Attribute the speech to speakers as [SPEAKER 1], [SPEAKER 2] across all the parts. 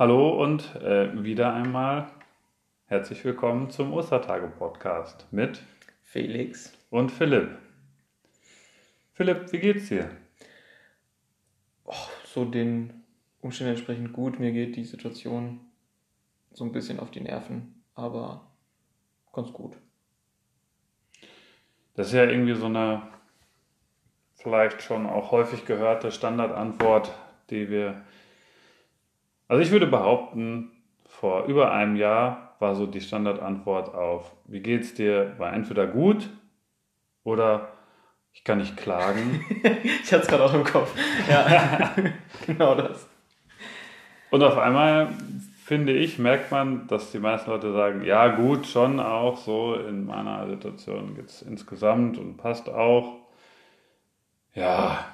[SPEAKER 1] Hallo und äh, wieder einmal herzlich willkommen zum Ostertage-Podcast mit
[SPEAKER 2] Felix
[SPEAKER 1] und Philipp. Philipp, wie geht's dir?
[SPEAKER 2] Oh, so den Umständen entsprechend gut. Mir geht die Situation so ein bisschen auf die Nerven, aber ganz gut.
[SPEAKER 1] Das ist ja irgendwie so eine vielleicht schon auch häufig gehörte Standardantwort, die wir. Also ich würde behaupten, vor über einem Jahr war so die Standardantwort auf Wie geht's dir? war entweder gut oder ich kann nicht klagen.
[SPEAKER 2] ich hatte es gerade auch im Kopf. Ja, genau das.
[SPEAKER 1] Und auf einmal finde ich, merkt man, dass die meisten Leute sagen, ja gut, schon auch so in meiner Situation geht es insgesamt und passt auch. Ja.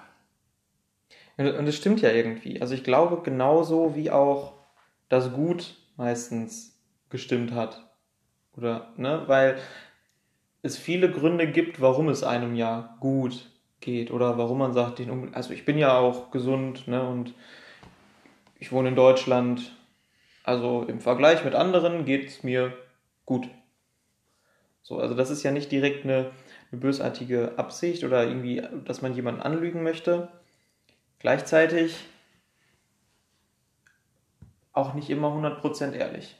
[SPEAKER 2] Und es stimmt ja irgendwie. Also ich glaube genauso wie auch das Gut meistens gestimmt hat. Oder, ne? Weil es viele Gründe gibt, warum es einem ja gut geht. Oder warum man sagt, den, also ich bin ja auch gesund, ne? Und ich wohne in Deutschland. Also im Vergleich mit anderen geht es mir gut. So, also das ist ja nicht direkt eine, eine bösartige Absicht oder irgendwie, dass man jemanden anlügen möchte. Gleichzeitig auch nicht immer 100% ehrlich.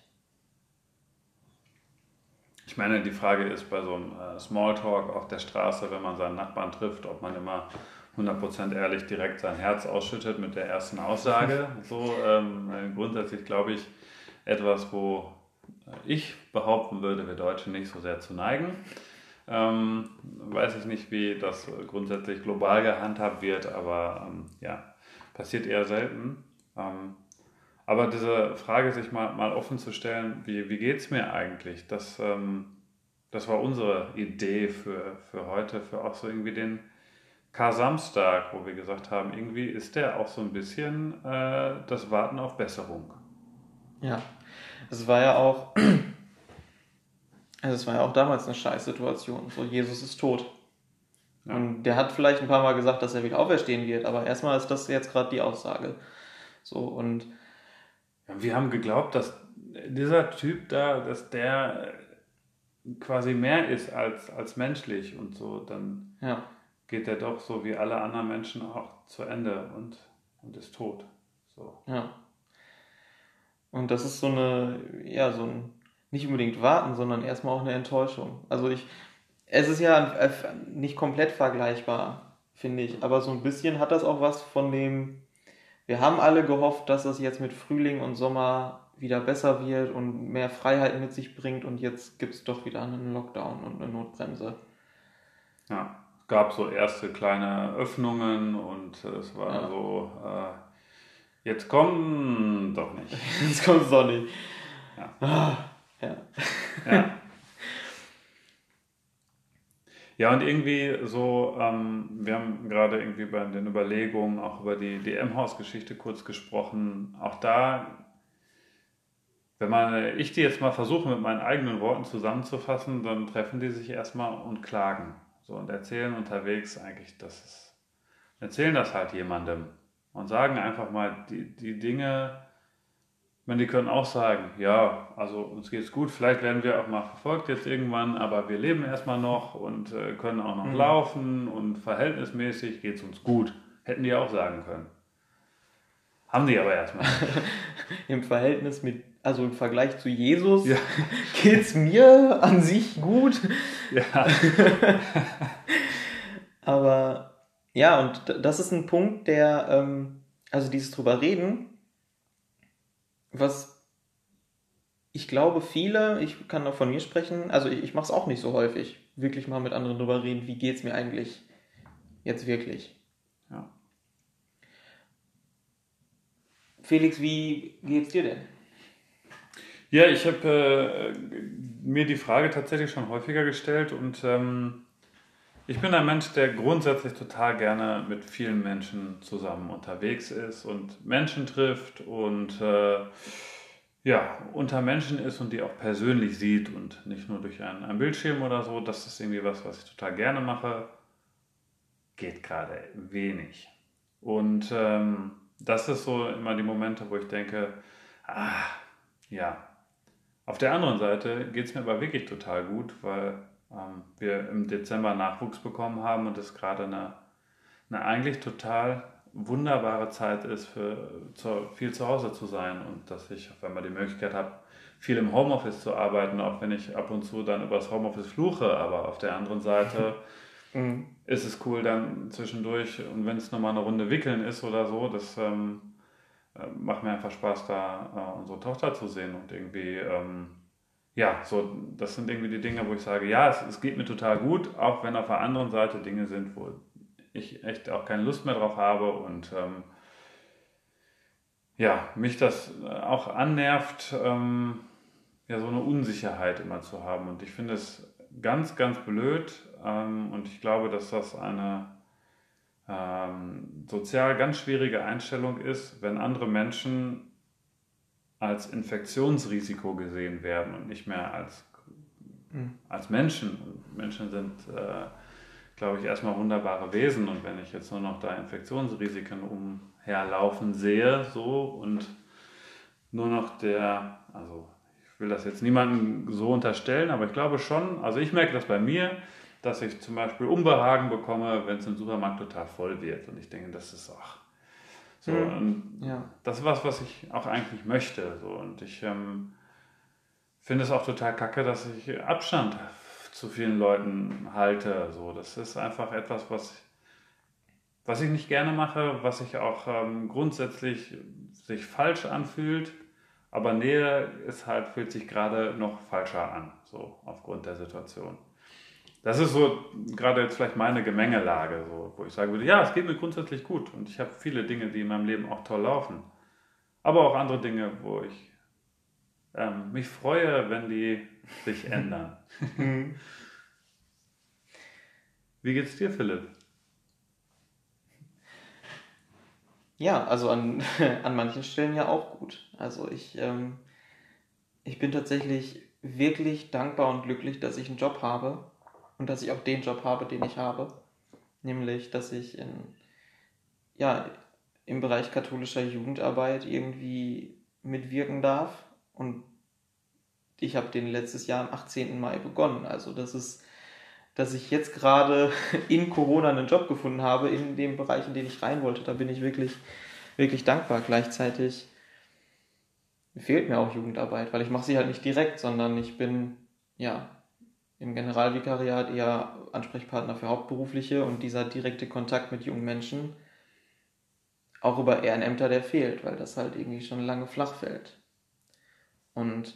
[SPEAKER 1] Ich meine, die Frage ist bei so einem äh, Smalltalk auf der Straße, wenn man seinen Nachbarn trifft, ob man immer 100% ehrlich direkt sein Herz ausschüttet mit der ersten Aussage. So ähm, grundsätzlich glaube ich etwas, wo ich behaupten würde, wir Deutschen nicht so sehr zu neigen. Ähm, weiß ich nicht, wie das grundsätzlich global gehandhabt wird, aber ähm, ja, passiert eher selten. Ähm, aber diese Frage sich mal, mal offen zu stellen, wie, wie geht es mir eigentlich, das, ähm, das war unsere Idee für, für heute, für auch so irgendwie den Kar-Samstag, wo wir gesagt haben, irgendwie ist der auch so ein bisschen äh, das Warten auf Besserung.
[SPEAKER 2] Ja, es war ja auch, also es war ja auch damals eine Scheißsituation. So, Jesus ist tot. Ja. Und der hat vielleicht ein paar Mal gesagt, dass er wieder auferstehen wird, aber erstmal ist das jetzt gerade die Aussage. So, und
[SPEAKER 1] wir haben geglaubt, dass dieser Typ da, dass der quasi mehr ist als, als menschlich und so, dann ja. geht er doch so wie alle anderen Menschen auch zu Ende und, und ist tot. So.
[SPEAKER 2] Ja. Und das ist so eine, ja, so ein, nicht unbedingt warten, sondern erstmal auch eine Enttäuschung. Also ich, es ist ja nicht komplett vergleichbar, finde ich, aber so ein bisschen hat das auch was von dem, wir haben alle gehofft, dass es jetzt mit Frühling und Sommer wieder besser wird und mehr Freiheit mit sich bringt und jetzt gibt es doch wieder einen Lockdown und eine Notbremse.
[SPEAKER 1] Ja, es gab so erste kleine Öffnungen und es war ja. so, äh, jetzt kommt doch nicht.
[SPEAKER 2] jetzt kommt es doch nicht. Ja. Ja.
[SPEAKER 1] ja. Ja, und irgendwie so, ähm, wir haben gerade irgendwie bei den Überlegungen auch über die DM-Haus-Geschichte kurz gesprochen. Auch da, wenn man, ich die jetzt mal versuche mit meinen eigenen Worten zusammenzufassen, dann treffen die sich erstmal und klagen. So und erzählen unterwegs eigentlich, dass es, erzählen das halt jemandem und sagen einfach mal die, die Dinge, meine, die können auch sagen, ja, also uns geht's gut, vielleicht werden wir auch mal verfolgt jetzt irgendwann, aber wir leben erstmal noch und äh, können auch noch mhm. laufen und verhältnismäßig geht es uns gut. Hätten die auch sagen können. Haben die aber erstmal.
[SPEAKER 2] Im Verhältnis mit, also im Vergleich zu Jesus, ja. es mir an sich gut. Ja. aber ja, und das ist ein Punkt, der, ähm, also dieses drüber reden, was ich glaube, viele, ich kann auch von mir sprechen, also ich, ich mache es auch nicht so häufig, wirklich mal mit anderen drüber reden, wie geht es mir eigentlich jetzt wirklich. Ja. Felix, wie geht's dir denn?
[SPEAKER 1] Ja, ich habe äh, mir die Frage tatsächlich schon häufiger gestellt und ähm, ich bin ein Mensch, der grundsätzlich total gerne mit vielen Menschen zusammen unterwegs ist und Menschen trifft und äh, ja, unter Menschen ist und die auch persönlich sieht und nicht nur durch einen, einen Bildschirm oder so. Das ist irgendwie was, was ich total gerne mache. Geht gerade wenig. Und ähm, das ist so immer die Momente, wo ich denke, Ah, ja. Auf der anderen Seite geht es mir aber wirklich total gut, weil ähm, wir im Dezember Nachwuchs bekommen haben und es gerade eine, eine eigentlich total wunderbare Zeit ist, für zu, viel zu Hause zu sein und dass ich, wenn man die Möglichkeit hat, viel im Homeoffice zu arbeiten, auch wenn ich ab und zu dann über das Homeoffice fluche, aber auf der anderen Seite mhm. ist es cool dann zwischendurch und wenn es nochmal eine Runde wickeln ist oder so, das ähm, äh, macht mir einfach Spaß, da äh, unsere Tochter zu sehen und irgendwie, ähm, ja, so, das sind irgendwie die Dinge, wo ich sage, ja, es, es geht mir total gut, auch wenn auf der anderen Seite Dinge sind, wo ich echt auch keine Lust mehr drauf habe und ähm, ja, mich das auch annervt, ähm, ja, so eine Unsicherheit immer zu haben. Und ich finde es ganz, ganz blöd ähm, und ich glaube, dass das eine ähm, sozial ganz schwierige Einstellung ist, wenn andere Menschen als Infektionsrisiko gesehen werden und nicht mehr als, mhm. als Menschen. Menschen sind äh, glaube ich, erstmal wunderbare Wesen. Und wenn ich jetzt nur noch da Infektionsrisiken umherlaufen sehe, so und nur noch der, also ich will das jetzt niemandem so unterstellen, aber ich glaube schon, also ich merke das bei mir, dass ich zum Beispiel Unbehagen bekomme, wenn es im Supermarkt total voll wird. Und ich denke, das ist auch so. Mhm. ja. Das ist was, was ich auch eigentlich möchte. So. Und ich ähm, finde es auch total kacke, dass ich Abstand zu vielen Leuten halte. So, das ist einfach etwas, was, was ich nicht gerne mache, was sich auch ähm, grundsätzlich sich falsch anfühlt. Aber Nähe ist halt, fühlt sich gerade noch falscher an, so aufgrund der Situation. Das ist so gerade jetzt vielleicht meine Gemengelage, so, wo ich sagen würde, ja, es geht mir grundsätzlich gut und ich habe viele Dinge, die in meinem Leben auch toll laufen. Aber auch andere Dinge, wo ich ähm, mich freue, wenn die sich ändern. Mhm. Wie geht's dir, Philipp?
[SPEAKER 2] Ja, also an, an manchen Stellen ja auch gut. Also ich, ähm, ich bin tatsächlich wirklich dankbar und glücklich, dass ich einen Job habe und dass ich auch den Job habe, den ich habe. Nämlich, dass ich in, ja, im Bereich katholischer Jugendarbeit irgendwie mitwirken darf und ich habe den letztes Jahr am 18. Mai begonnen. Also das ist, dass ich jetzt gerade in Corona einen Job gefunden habe, in dem Bereich, in den ich rein wollte. Da bin ich wirklich, wirklich dankbar. Gleichzeitig fehlt mir auch Jugendarbeit, weil ich mache sie halt nicht direkt, sondern ich bin ja im Generalvikariat eher Ansprechpartner für Hauptberufliche und dieser direkte Kontakt mit jungen Menschen auch über Ehrenämter, der fehlt, weil das halt irgendwie schon lange flach fällt. Und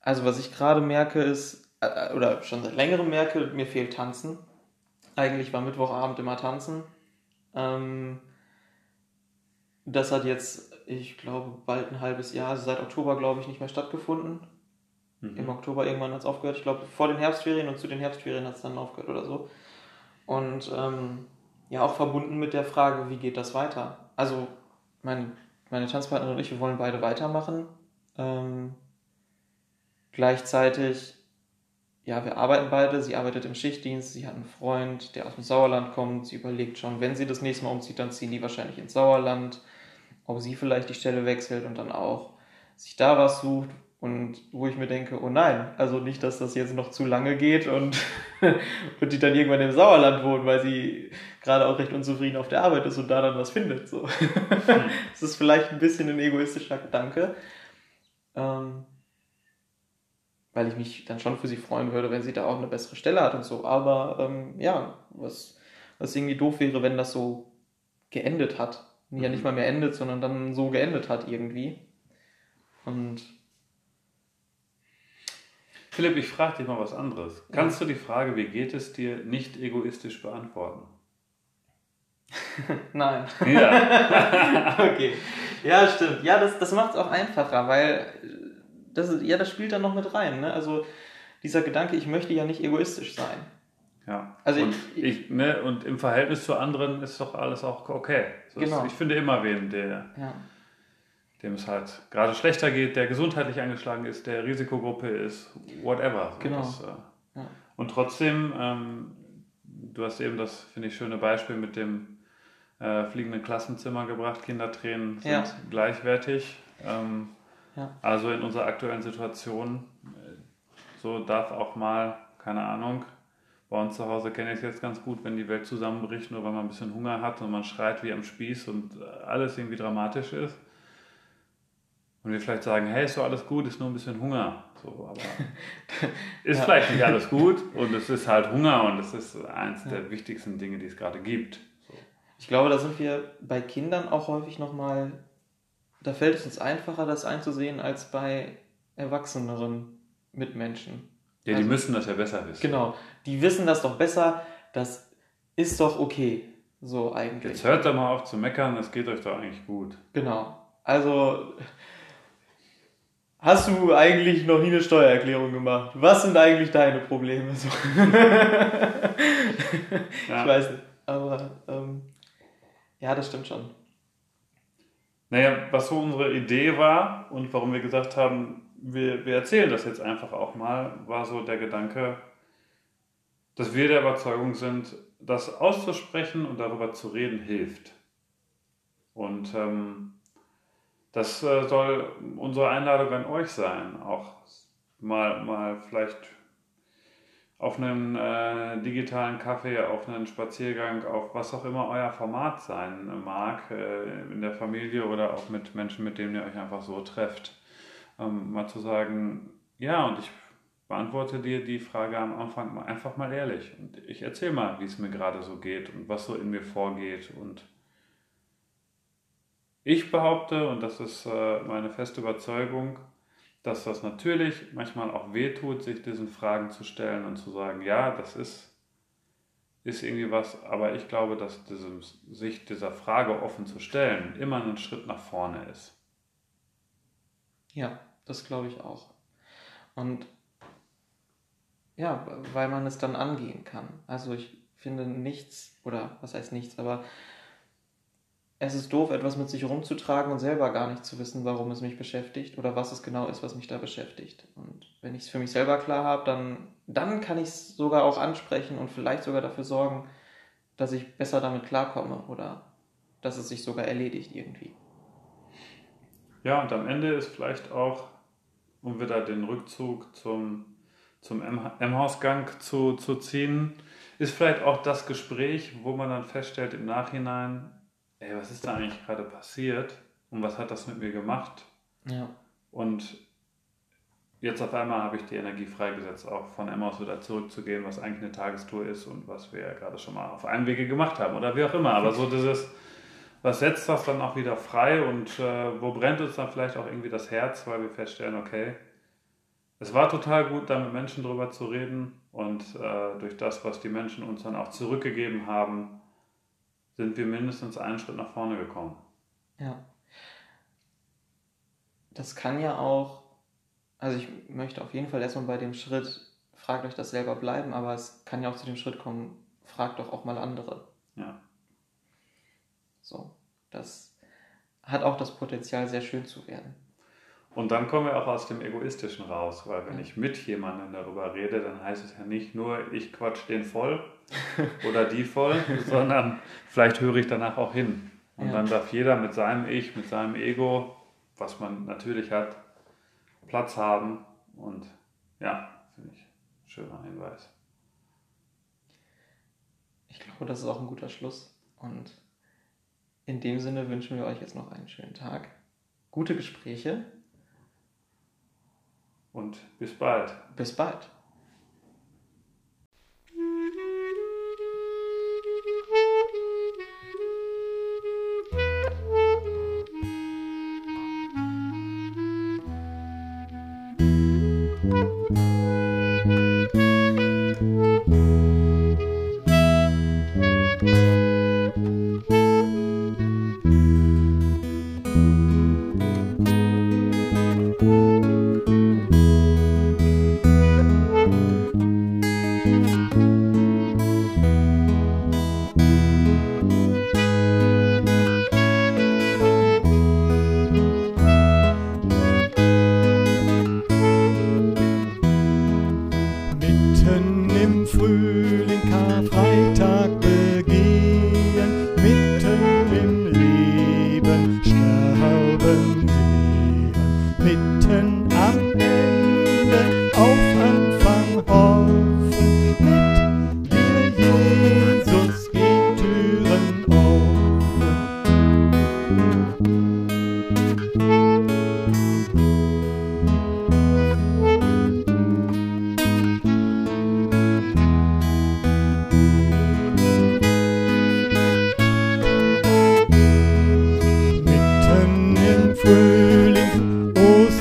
[SPEAKER 2] also was ich gerade merke ist, äh, oder schon seit längerem merke, mir fehlt Tanzen. Eigentlich war Mittwochabend immer Tanzen. Ähm, das hat jetzt, ich glaube, bald ein halbes Jahr, also seit Oktober, glaube ich, nicht mehr stattgefunden. Mhm. Im Oktober irgendwann hat es aufgehört. Ich glaube, vor den Herbstferien und zu den Herbstferien hat es dann aufgehört oder so. Und ähm, ja, auch verbunden mit der Frage, wie geht das weiter? Also, mein, meine Tanzpartnerin und ich, wir wollen beide weitermachen. Ähm, Gleichzeitig, ja, wir arbeiten beide. Sie arbeitet im Schichtdienst, sie hat einen Freund, der aus dem Sauerland kommt. Sie überlegt schon, wenn sie das nächste Mal umzieht, dann ziehen die wahrscheinlich ins Sauerland. Ob sie vielleicht die Stelle wechselt und dann auch sich da was sucht. Und wo ich mir denke, oh nein, also nicht, dass das jetzt noch zu lange geht und, und die dann irgendwann im Sauerland wohnt, weil sie gerade auch recht unzufrieden auf der Arbeit ist und da dann was findet. So. das ist vielleicht ein bisschen ein egoistischer Gedanke. Ähm, weil ich mich dann schon für sie freuen würde, wenn sie da auch eine bessere Stelle hat und so. Aber ähm, ja, was, was irgendwie doof wäre, wenn das so geendet hat. Mhm. Ja, nicht mal mehr endet, sondern dann so geendet hat irgendwie. Und.
[SPEAKER 1] Philipp, ich frage dich mal was anderes. Ja. Kannst du die Frage, wie geht es dir, nicht egoistisch beantworten?
[SPEAKER 2] Nein. Ja. okay. Ja, stimmt. Ja, das, das macht es auch einfacher, weil das ist, ja, das spielt dann noch mit rein. Ne? Also dieser Gedanke, ich möchte ja nicht egoistisch sein.
[SPEAKER 1] Ja. Also und, ich, ich, ne, und im Verhältnis zu anderen ist doch alles auch okay. So genau. Ist, ich finde immer wen, der, ja. Dem es halt gerade schlechter geht, der gesundheitlich angeschlagen ist, der Risikogruppe ist, whatever. So genau. Das, äh, ja. Und trotzdem, ähm, du hast eben das, finde ich, schöne Beispiel mit dem äh, fliegenden Klassenzimmer gebracht. Kindertränen sind ja. gleichwertig. Ähm, ja. Also in unserer aktuellen Situation, äh, so darf auch mal, keine Ahnung, bei uns zu Hause kenne ich es jetzt ganz gut, wenn die Welt zusammenbricht, nur weil man ein bisschen Hunger hat und man schreit wie am Spieß und alles irgendwie dramatisch ist. Und wir vielleicht sagen, hey, ist doch alles gut, ist nur ein bisschen Hunger. So, aber ist ja. vielleicht nicht alles gut und es ist halt Hunger und es ist eins ja. der wichtigsten Dinge, die es gerade gibt. So.
[SPEAKER 2] Ich glaube, da sind wir bei Kindern auch häufig nochmal, da fällt es uns einfacher, das einzusehen, als bei erwachseneren Mitmenschen.
[SPEAKER 1] Ja, die also, müssen das ja besser wissen.
[SPEAKER 2] Genau, die wissen das doch besser, das ist doch okay, so eigentlich.
[SPEAKER 1] Jetzt hört doch mal auf zu meckern, das geht euch doch eigentlich gut.
[SPEAKER 2] Genau, also hast du eigentlich noch nie eine Steuererklärung gemacht? Was sind eigentlich deine Probleme? Ja. Ich weiß nicht, aber ähm, ja, das stimmt schon.
[SPEAKER 1] Naja, was so unsere Idee war und warum wir gesagt haben, wir, wir erzählen das jetzt einfach auch mal, war so der Gedanke, dass wir der Überzeugung sind, das auszusprechen und darüber zu reden hilft. Und ähm, das äh, soll unsere Einladung an euch sein, auch mal, mal vielleicht auf einem äh, digitalen Kaffee, auf einen Spaziergang, auf was auch immer euer Format sein mag, äh, in der Familie oder auch mit Menschen, mit denen ihr euch einfach so trefft. Ähm, mal zu sagen, ja, und ich beantworte dir die Frage am Anfang einfach mal ehrlich. Und ich erzähle mal, wie es mir gerade so geht und was so in mir vorgeht und ich behaupte, und das ist äh, meine feste Überzeugung, dass das natürlich manchmal auch wehtut, sich diesen Fragen zu stellen und zu sagen, ja, das ist, ist irgendwie was, aber ich glaube, dass diesem, sich dieser Frage offen zu stellen immer ein Schritt nach vorne ist.
[SPEAKER 2] Ja, das glaube ich auch. Und ja, weil man es dann angehen kann. Also ich finde nichts, oder was heißt nichts, aber es ist doof, etwas mit sich rumzutragen und selber gar nicht zu wissen, warum es mich beschäftigt oder was es genau ist, was mich da beschäftigt. Und wenn ich es für mich selber klar habe, dann, dann kann ich es sogar auch ansprechen und vielleicht sogar dafür sorgen, dass ich besser damit klarkomme oder dass es sich sogar erledigt irgendwie.
[SPEAKER 1] Ja, und am Ende ist vielleicht auch, um wieder den Rückzug zum, zum M-Hausgang zu, zu ziehen, ist vielleicht auch das Gespräch, wo man dann feststellt im Nachhinein, ey, was ist da eigentlich gerade passiert und was hat das mit mir gemacht?
[SPEAKER 2] Ja.
[SPEAKER 1] Und jetzt auf einmal habe ich die Energie freigesetzt, auch von Emmaus wieder zurückzugehen, was eigentlich eine Tagestour ist und was wir ja gerade schon mal auf einem Wege gemacht haben oder wie auch immer. Aber so dieses was setzt das dann auch wieder frei und äh, wo brennt uns dann vielleicht auch irgendwie das Herz, weil wir feststellen, okay, es war total gut, da mit Menschen drüber zu reden und äh, durch das, was die Menschen uns dann auch zurückgegeben haben, sind wir mindestens einen Schritt nach vorne gekommen.
[SPEAKER 2] Ja. Das kann ja auch, also ich möchte auf jeden Fall erstmal bei dem Schritt, fragt euch das selber bleiben, aber es kann ja auch zu dem Schritt kommen, fragt doch auch mal andere.
[SPEAKER 1] Ja.
[SPEAKER 2] So, das hat auch das Potenzial, sehr schön zu werden.
[SPEAKER 1] Und dann kommen wir auch aus dem Egoistischen raus, weil wenn ich mit jemandem darüber rede, dann heißt es ja nicht nur, ich quatsch den voll oder die voll, sondern vielleicht höre ich danach auch hin. Und ja. dann darf jeder mit seinem Ich, mit seinem Ego, was man natürlich hat, Platz haben. Und ja, finde ich ein schöner Hinweis.
[SPEAKER 2] Ich glaube, das ist auch ein guter Schluss. Und in dem Sinne wünschen wir euch jetzt noch einen schönen Tag. Gute Gespräche.
[SPEAKER 1] Und bis bald.
[SPEAKER 2] Bis bald.
[SPEAKER 3] mitten am Ende auf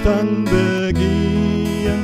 [SPEAKER 3] Ostern begehen,